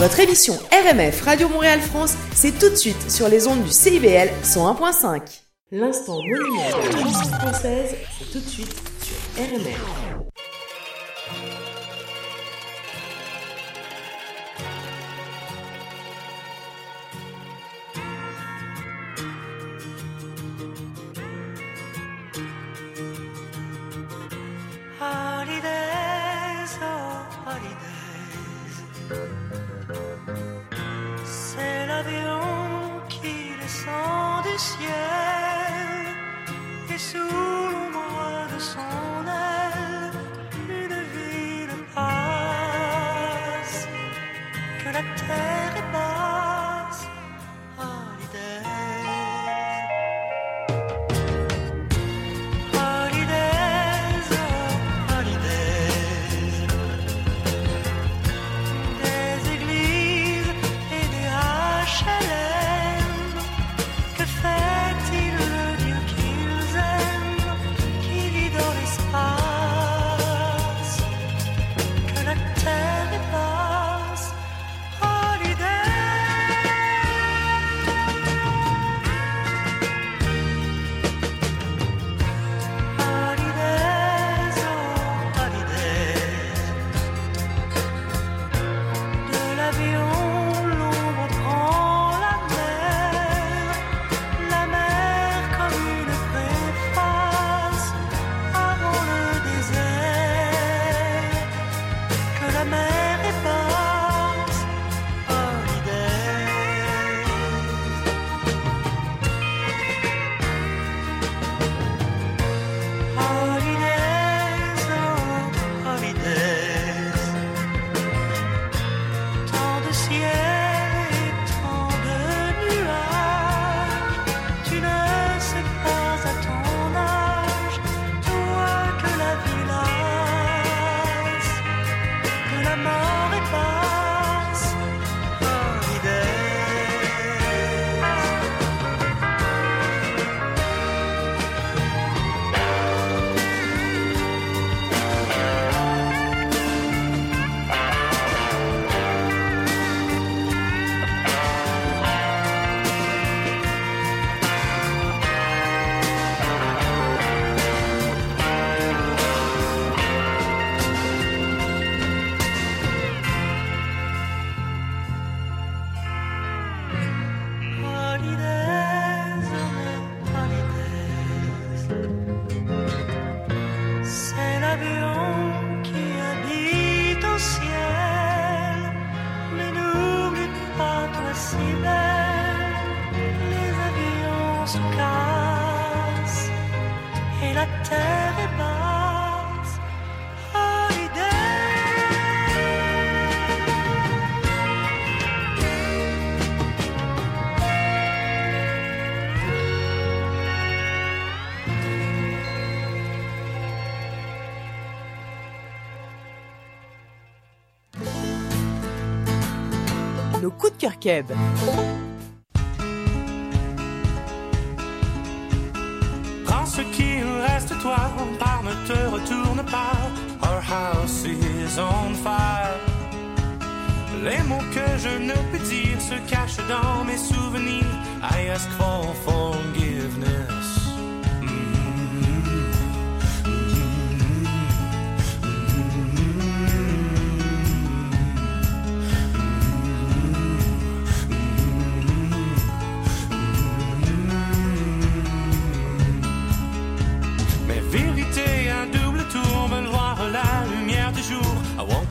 Votre émission RMF Radio Montréal France, c'est tout de suite sur les ondes du CIBL 101.5. L'instant mondial de la française, c'est tout de suite sur RMF. Prends ce qu'il reste de toi, par ne te retourne pas. Our house is on fire. Les mots que je ne peux dire se cachent dans mes souvenirs. I ask for forgiveness.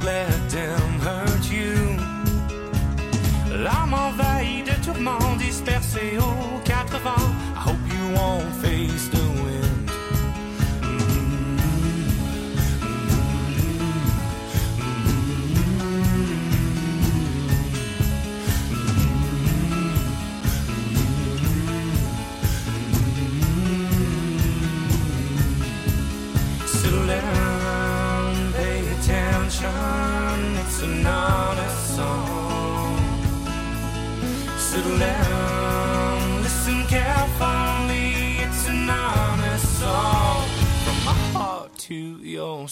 let them hurt you. L'âme envahie de tourments dispersés au cœur.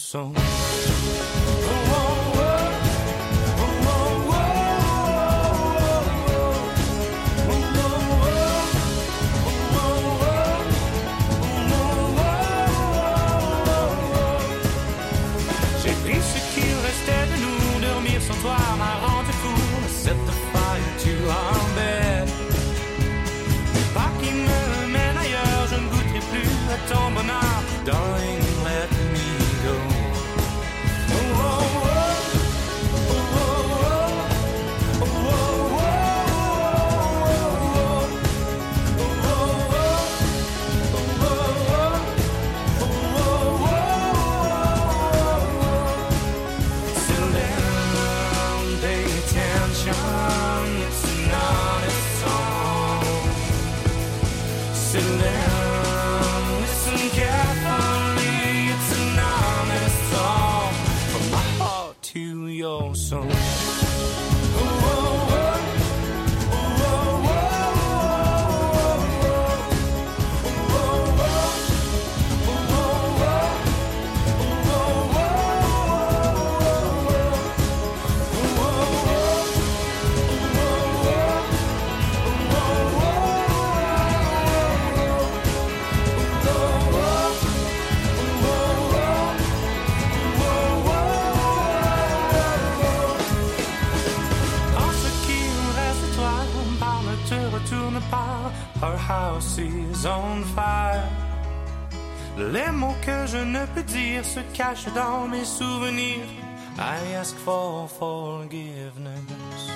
song. Se cachent dans mes souvenirs. I ask for forgiveness.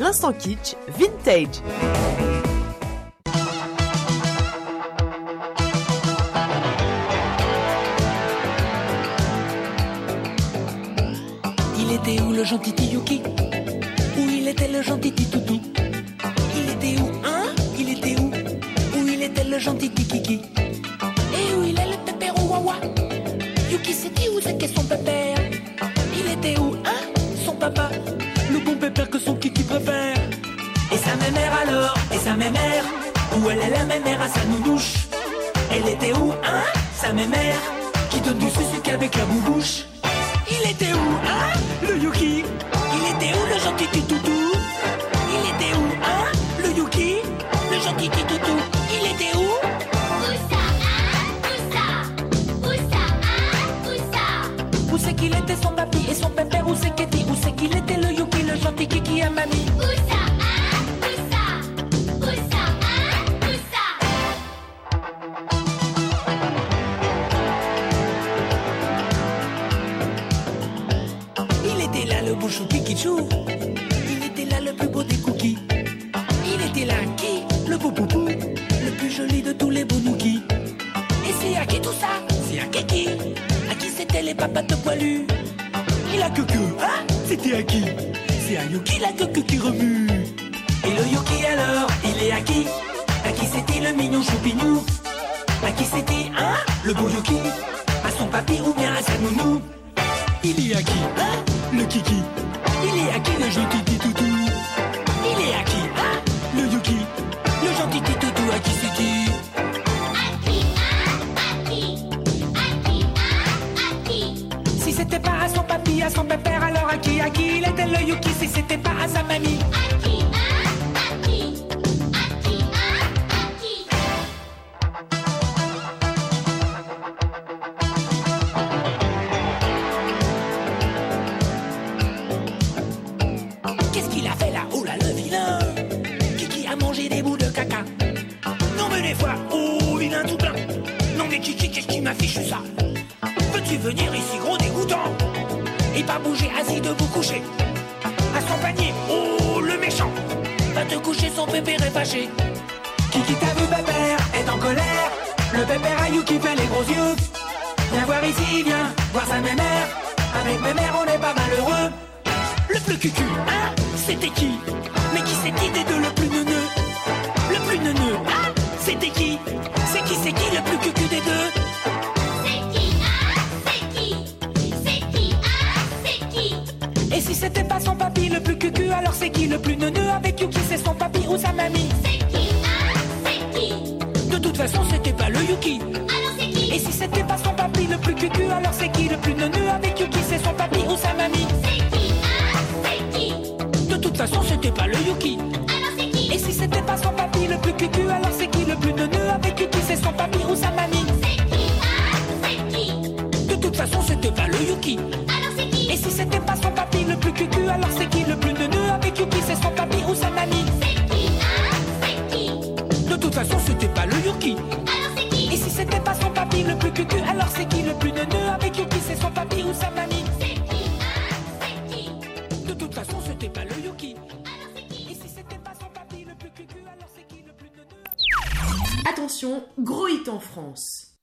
L'instant kitsch vintage. Où elle est la mère à sa nounouche. Elle était où, hein Sa mère Qui donne du sucre avec la boubouche? Il était où, hein, le Yuki? Il était où, le gentil petit toutou Il était où, hein, le Yuki? Le gentil petit toutou Il était où? Où c'est qu'il était son papy et son pépère? Où c'est qu'était Où c'est qu'il était le Yuki, le gentil kiki à mamie Il était là le plus beau des cookies. Il était là qui Le beau poupou. Le plus joli de tous les bonouki Et c'est à qui tout ça. C'est à Kiki À qui c'était les papates poilus. Il a que que, hein C'était à qui C'est à Yuki la queue qui remue. Et le Yuki alors Il est à qui À qui c'était le mignon choupignou À qui c'était, hein Le beau Yuki À son papy ou bien à sa nounou il est à qui hein Le kiki? Il est à qui le gentil toutou Il est à qui hein Le yuki? Le gentil toutou à qui c'est qui? Si c'était pas à son papy, à son pépère, alors à qui À qui il était le yuki? Si c'était pas à sa mamie? Qu'est-ce qui m'affiche ça. Veux-tu venir ici gros dégoûtant? Et pas bouger assis debout couché. À son panier, oh le méchant. Va te coucher son pépère est fâché. Kiki t'a vu pépère est en colère? Le pépère à qui fait les gros yeux. Viens voir ici, viens voir sa mère Avec mère on est pas malheureux. Le plus cucu, hein C'était qui? Mais qui c'est qui des deux le plus neuneux? Le plus neuneux, hein? C'était qui? C'est qui, c'est qui le plus cucu des deux? Et si c'était pas son papy le plus cucu, alors c'est qui le plus neuneux avec Yuki C'est son papy ou sa mamie? De toute façon, c'était pas le Yuki. Et si c'était pas son papy le plus cucu, alors c'est qui le plus neuneux avec Yuki C'est son papy ou sa mamie? De toute façon, c'était pas le Yuki. Et si c'était pas son qui le plus cucu Alors c'est qui le plus de avec qui C'est son papy ou sa mamie. C'est qui c'est qui De toute façon c'était pas le Yuki. Alors c'est qui Et si c'était pas son papy le plus cucu Alors c'est qui le plus de nœuds avec Yuki C'est son papy ou sa mamie? C'est qui c'est qui De toute façon c'était pas le Yuki. Alors c'est qui Et si c'était pas son papy le plus cucu Alors c'est qui le plus de nœuds avec Yuki C'est son papy ou sa mamie? attention, gros hit en France.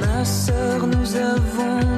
Ma sœur, nous avons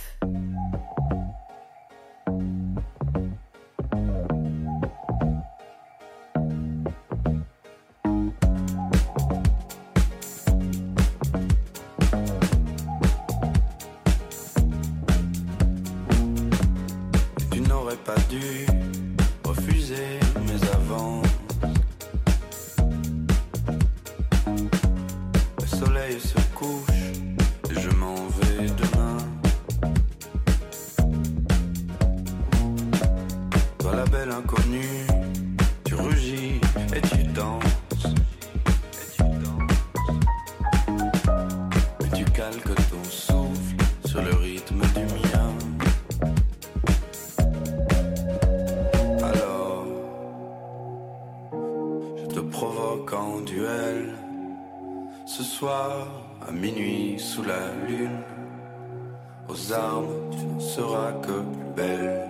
Seras que plus belle.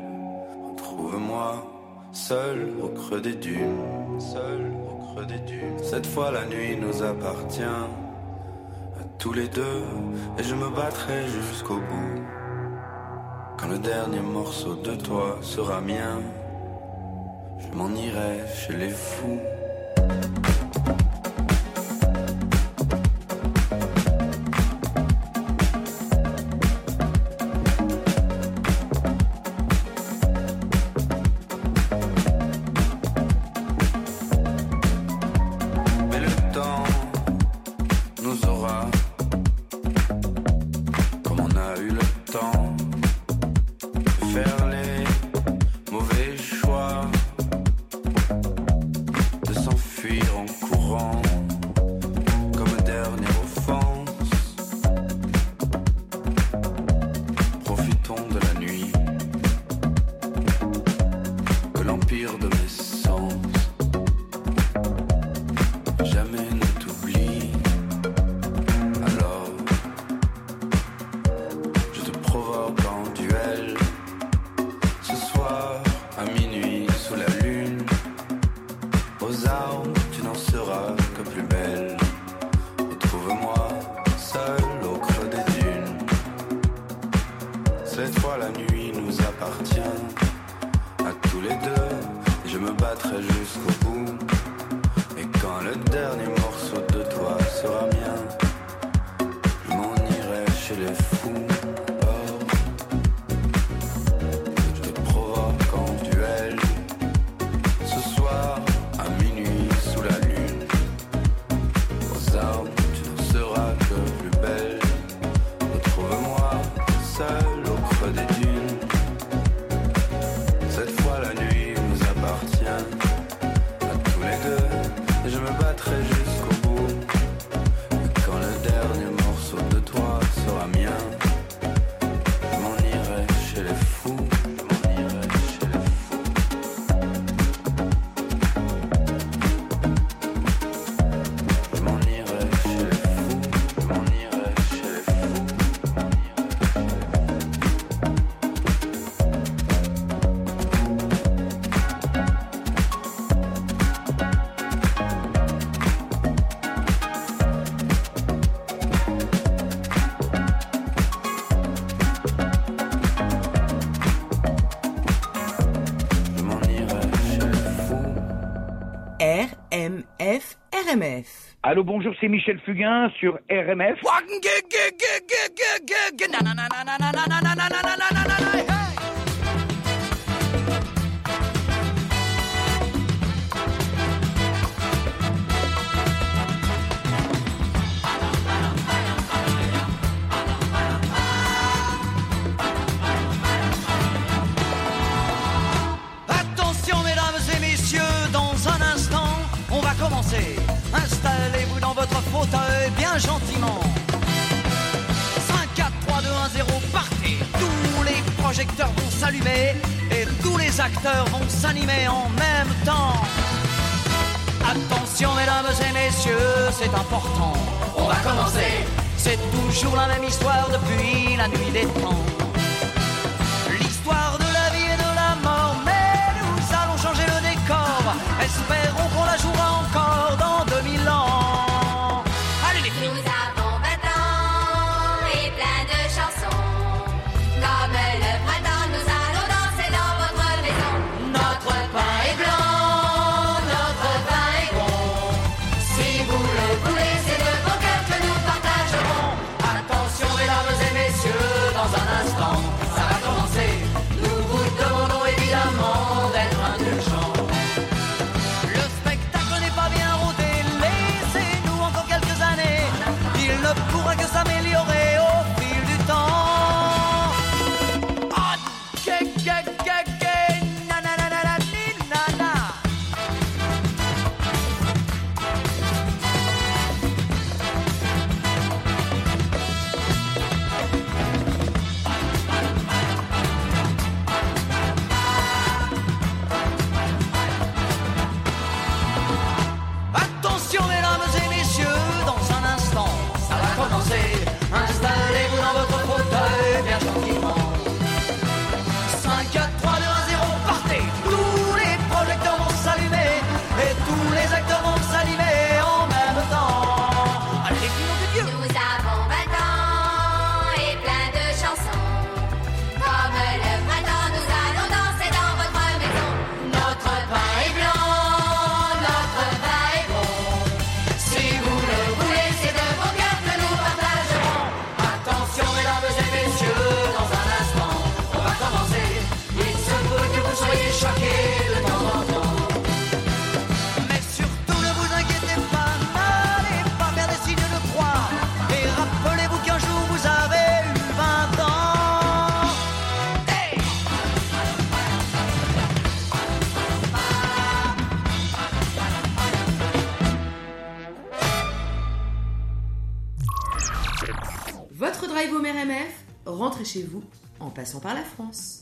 Retrouve-moi seul au creux des dunes, seul au creux des dunes. Cette fois la nuit nous appartient à tous les deux et je me battrai jusqu'au bout. Quand le dernier morceau de toi sera mien, je m'en irai chez les fous. Sous la lune, aux armes, tu n'en seras que plus belle. Retrouve-moi seul au creux des dunes. Cette fois, la nuit nous appartient à tous les deux. Je me battrai jusqu'au bout. Et quand le dernier morceau de toi sera mien, je m'en irai chez les fous. RMF. Allô, bonjour, c'est Michel Fugain sur RMF. Gentiment. 5, 4, 3, 2, 1, 0, partez. Tous les projecteurs vont s'allumer et tous les acteurs vont s'animer en même temps. Attention mesdames et messieurs, c'est important. On va commencer. C'est toujours la même histoire depuis la nuit des temps. 아, 곁 chez vous en passant par la France.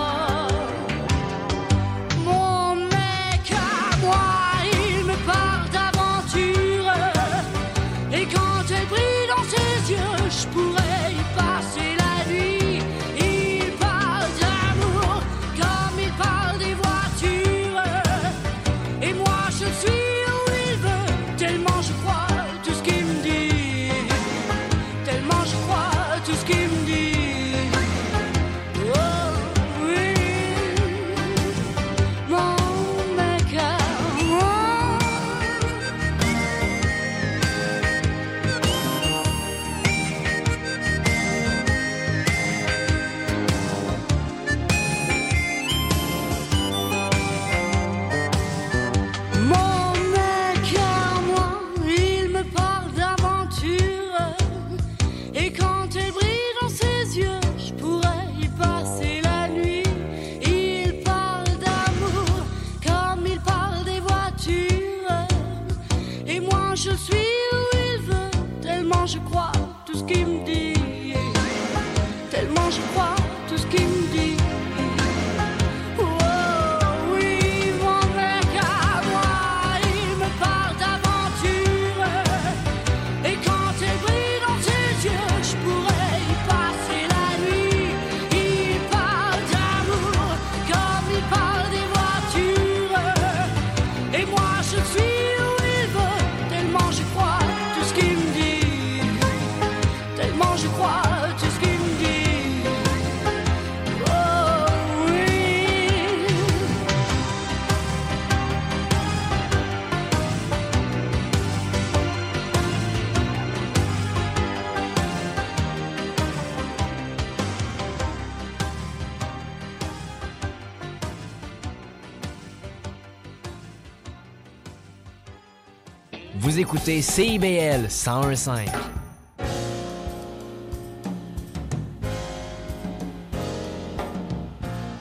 Écoutez CIBL 1015.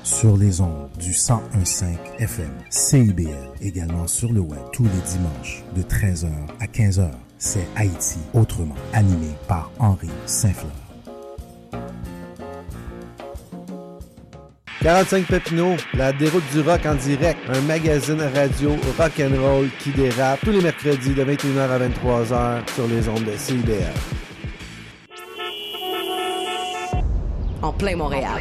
Sur les ondes du 1015 FM, CIBL, également sur le web tous les dimanches de 13h à 15h. C'est Haïti autrement, animé par Henri Saint-Fleur. 45 Papineau, la déroute du rock en direct, un magazine radio rock and roll qui dérape tous les mercredis de 21h à 23h sur les ondes de CIBL. En plein Montréal.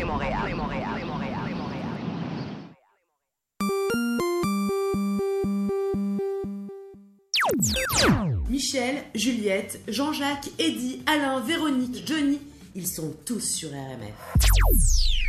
Michel, Juliette, Jean-Jacques, Eddy, Alain, Véronique, Johnny, ils sont tous sur RMF.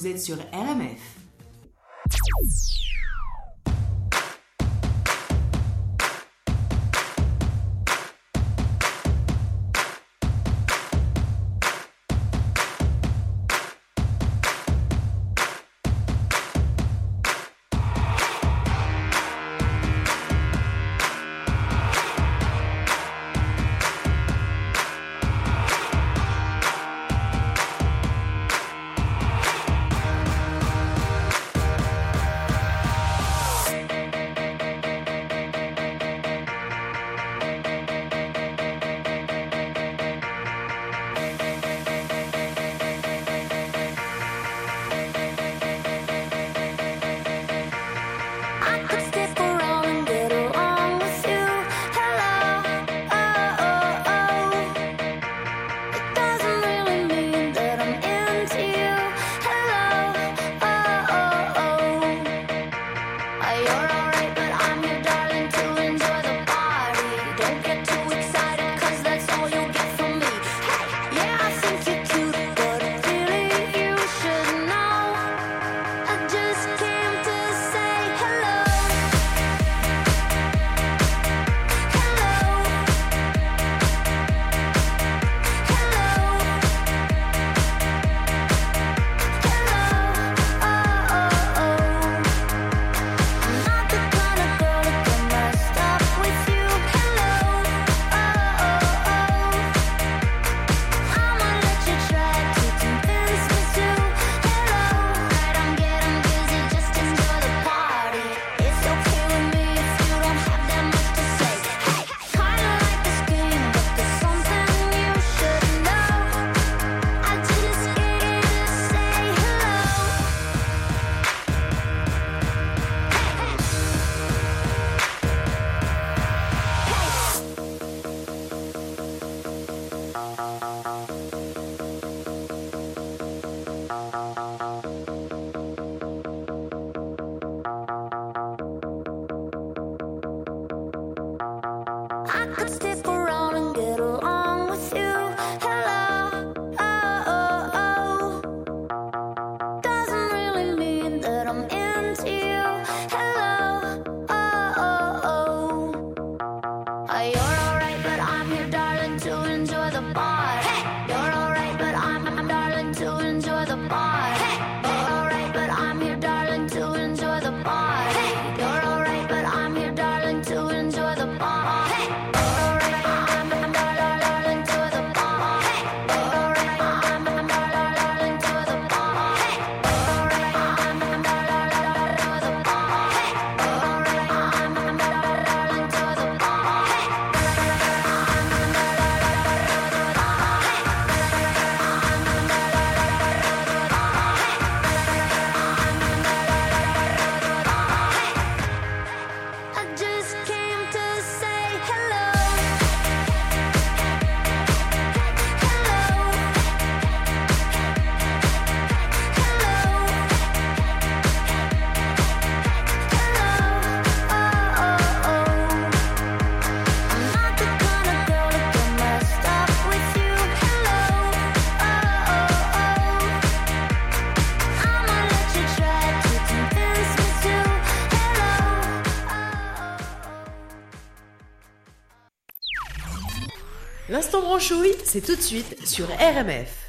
vous êtes sur RMF. suite sur RMF.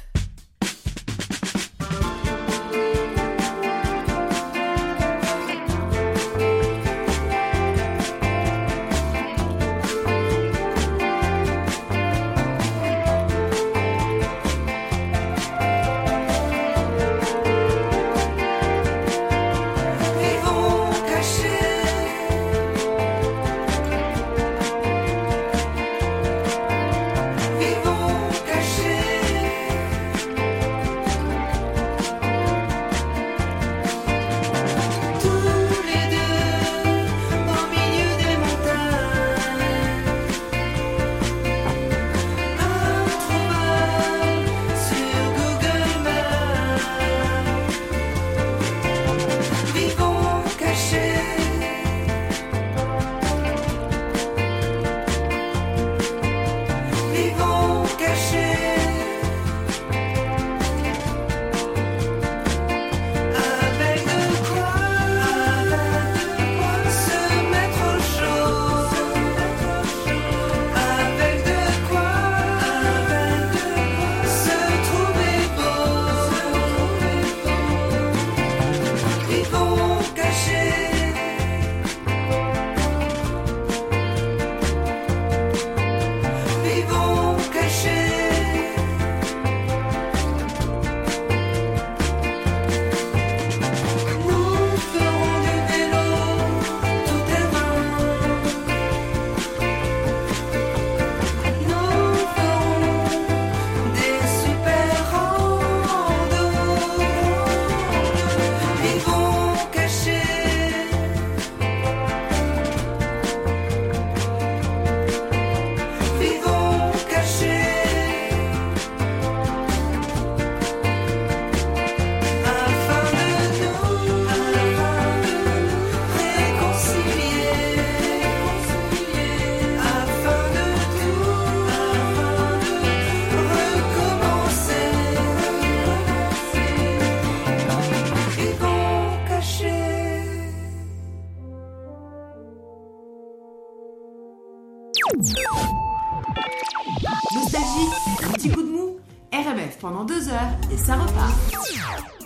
Nostalgie, un petit coup de mou, RMF pendant deux heures et ça repart.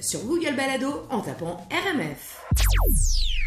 Sur Google Balado en tapant RMF.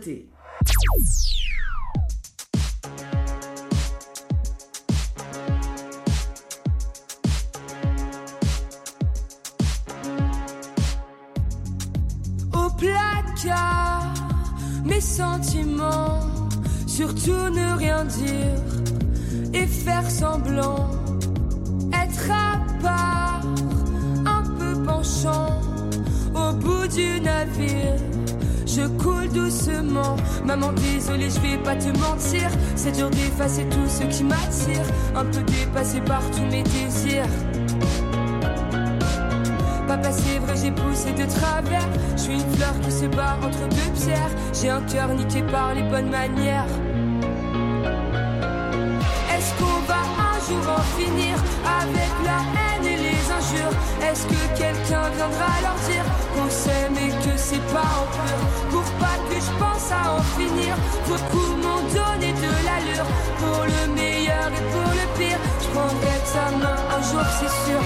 humility désolé, je vais pas te mentir. C'est dur d'effacer tout ce qui m'attire. Un peu dépassé par tous mes désirs. Papa, c'est vrai, j'ai poussé de travers. Je suis une fleur qui se bat entre deux pierres. J'ai un cœur niqué par les bonnes manières. Est-ce qu'on va un jour en finir avec la haine et est-ce que quelqu'un viendra leur dire qu'on s'aime et que c'est pas en pur? Pour pas que je pense à en finir Beaucoup m'ont donné de l'allure. Pour le meilleur et pour le pire Je prendrai ta main un jour c'est sûr.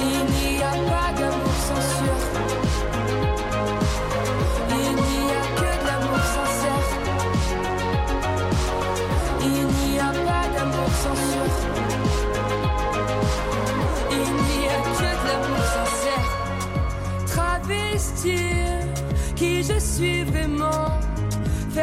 Il n'y a pas d'amour sans sûr.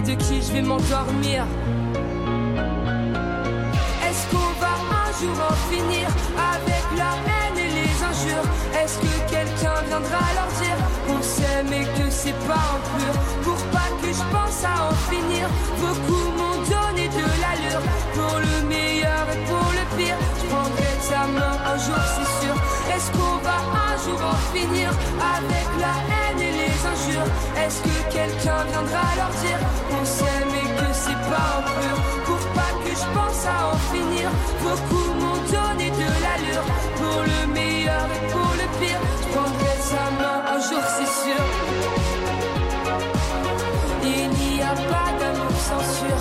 de qui je vais m'endormir. Est-ce qu'on va un jour en finir avec la haine et les injures? Est-ce que quelqu'un viendra leur dire qu'on s'aime et que c'est pas impur Pour pas que je pense à en finir, beaucoup m'ont donné de l'allure. Pour le meilleur et pour le pire, je prendrai ta main un jour, c'est sûr. Est-ce qu'on va un jour en finir avec la haine et Est-ce que quelqu'un viendra leur dire qu'on s'aime et que c'est pas impur Pour pas que je pense à en finir, beaucoup m'ont donné de l'allure. Pour le meilleur et pour le pire, je prendrai sa main un jour, c'est sûr. Il n'y a pas d'amour sans sûr.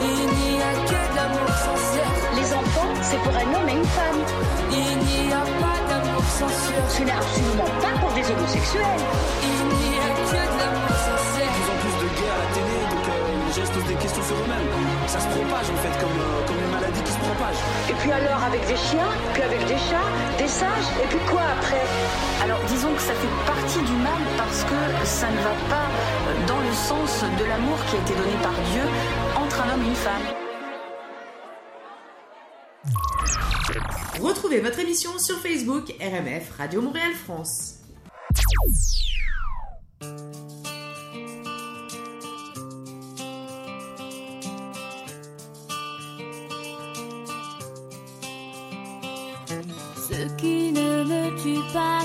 Il n'y a que de l'amour sincère. Les enfants, c'est pour un homme et une femme. Il n'y a pas sûr. Ce n'est absolument pas pour des homosexuels. Il n'y a que de l'amour sincère. De plus en plus de gays à la télé, donc euh, les posent des questions sur eux-mêmes. Ça se propage en fait, comme, comme une maladie qui se propage. Et puis alors avec des chiens, puis avec des chats, des singes, et puis quoi après Alors disons que ça fait partie du mal parce que ça ne va pas dans le sens de l'amour qui a été donné par Dieu entre un homme et une femme. Retrouvez votre émission sur Facebook RMF Radio Montréal France. Ce qui ne pas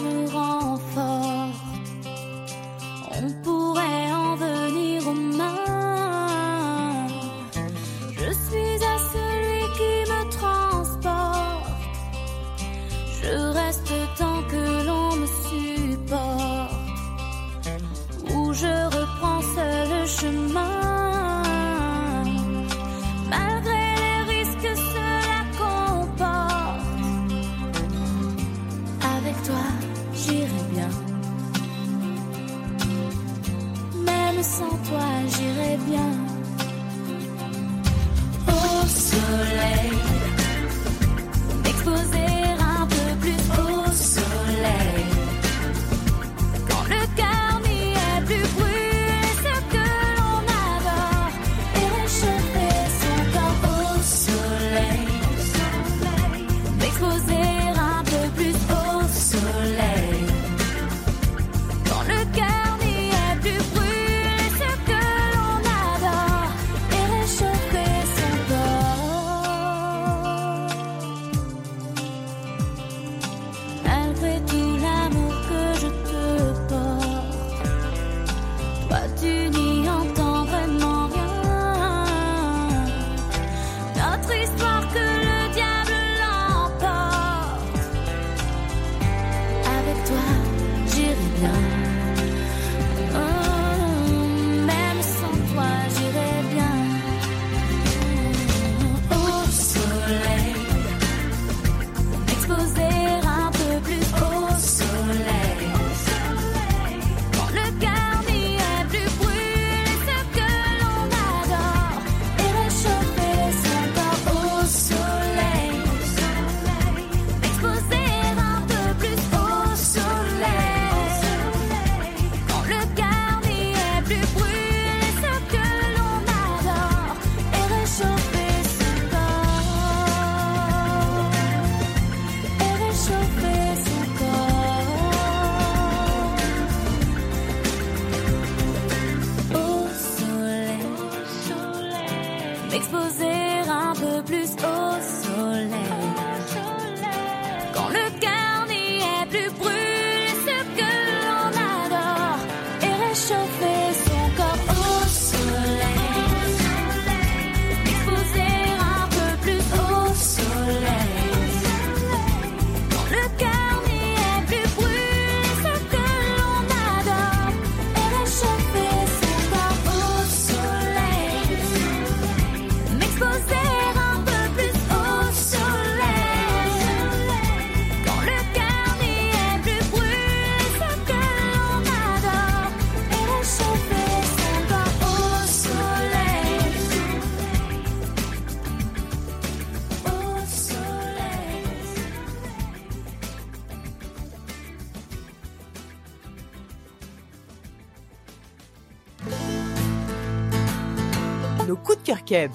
nos coups de cœur.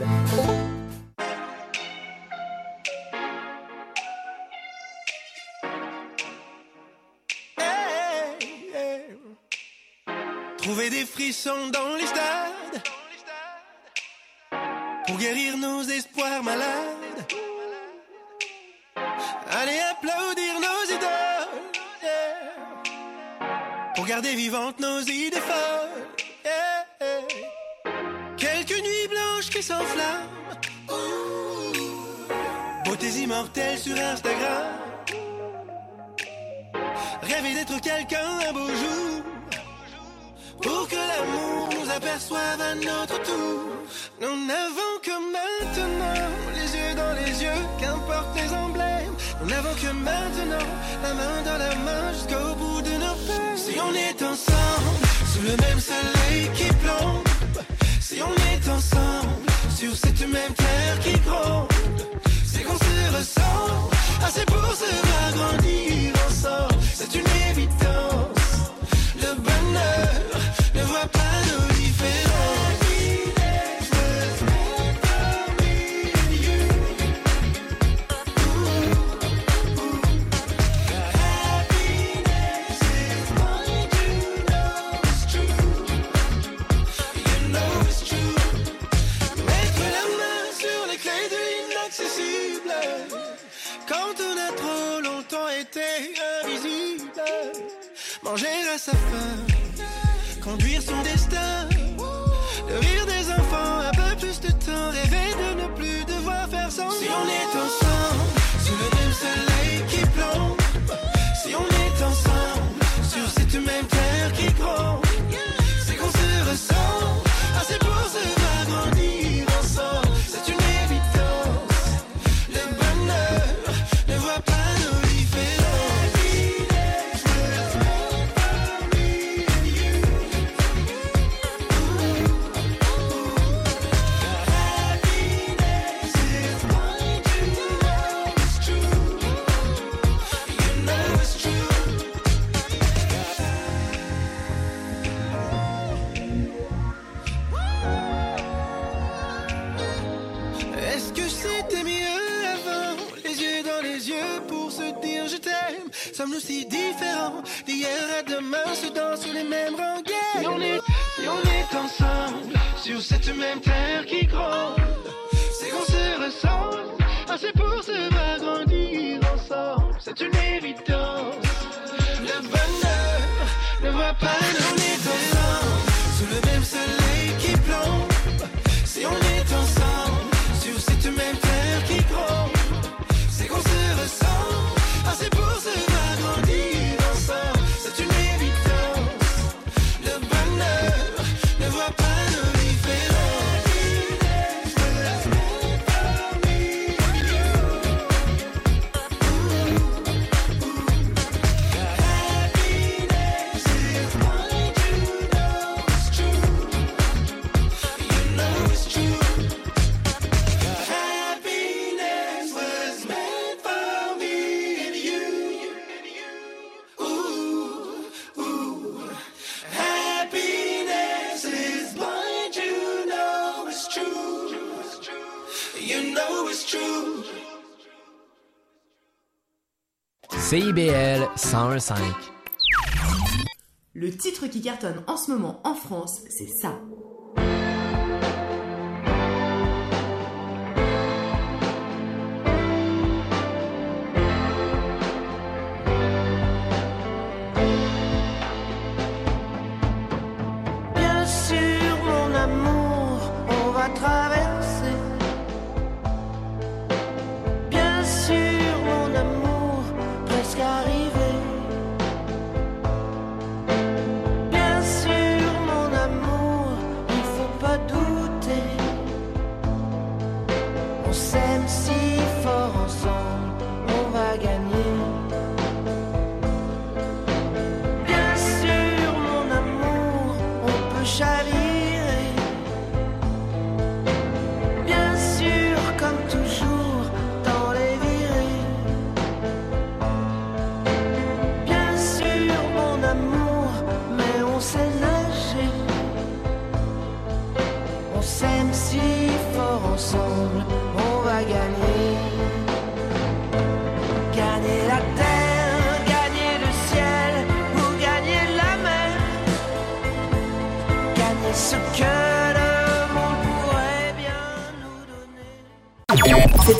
Trouver des frissons dans les stades pour guérir nos espoirs malades. Allez applaudir nos idoles pour garder vivantes nos idées folles. Qui s'enflamment, beautés immortelles sur Instagram. Rêver d'être quelqu'un un beau jour. Pour que l'amour nous aperçoive à notre tour. Nous n'avons que maintenant Les yeux dans les yeux, qu'importe les emblèmes. Nous n'avons que maintenant La main dans la main jusqu'au bout de nos peines Si on est ensemble Sous le même soleil qui plombe. Si on est ensemble Sur cette même terre qui gronde. C'est qu'on se ressent. Assez pour se voir grandir ensemble. C'est une évidence. Le bonheur ne voit pas nos différences Manger à sa faim Conduire son destin CIBL 101.5. Le titre qui cartonne en ce moment en France, c'est ça.